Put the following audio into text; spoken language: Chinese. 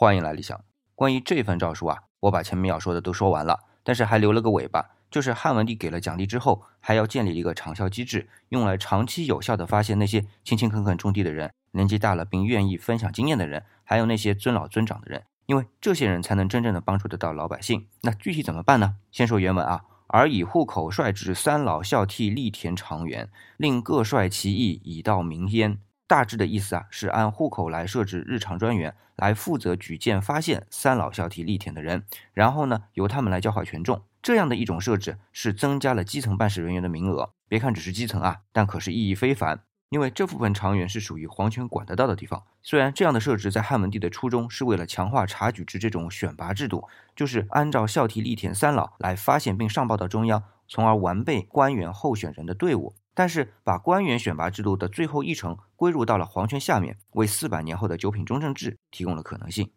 欢迎来理想。关于这份诏书啊，我把前面要说的都说完了，但是还留了个尾巴，就是汉文帝给了奖励之后，还要建立一个长效机制，用来长期有效的发现那些勤勤恳恳种地的人，年纪大了并愿意分享经验的人，还有那些尊老尊长的人，因为这些人才能真正的帮助得到老百姓。那具体怎么办呢？先说原文啊，而以户口率之三老孝悌力田长园，令各率其意以到民焉。大致的意思啊，是按户口来设置日常专员，来负责举荐发现三老孝悌力田的人，然后呢，由他们来教化群众。这样的一种设置是增加了基层办事人员的名额。别看只是基层啊，但可是意义非凡。因为这部分长员是属于皇权管得到的地方。虽然这样的设置在汉文帝的初衷是为了强化察举制这种选拔制度，就是按照孝悌力田三老来发现并上报到中央，从而完备官员候选人的队伍。但是，把官员选拔制度的最后一程归入到了皇权下面，为四百年后的九品中正制提供了可能性。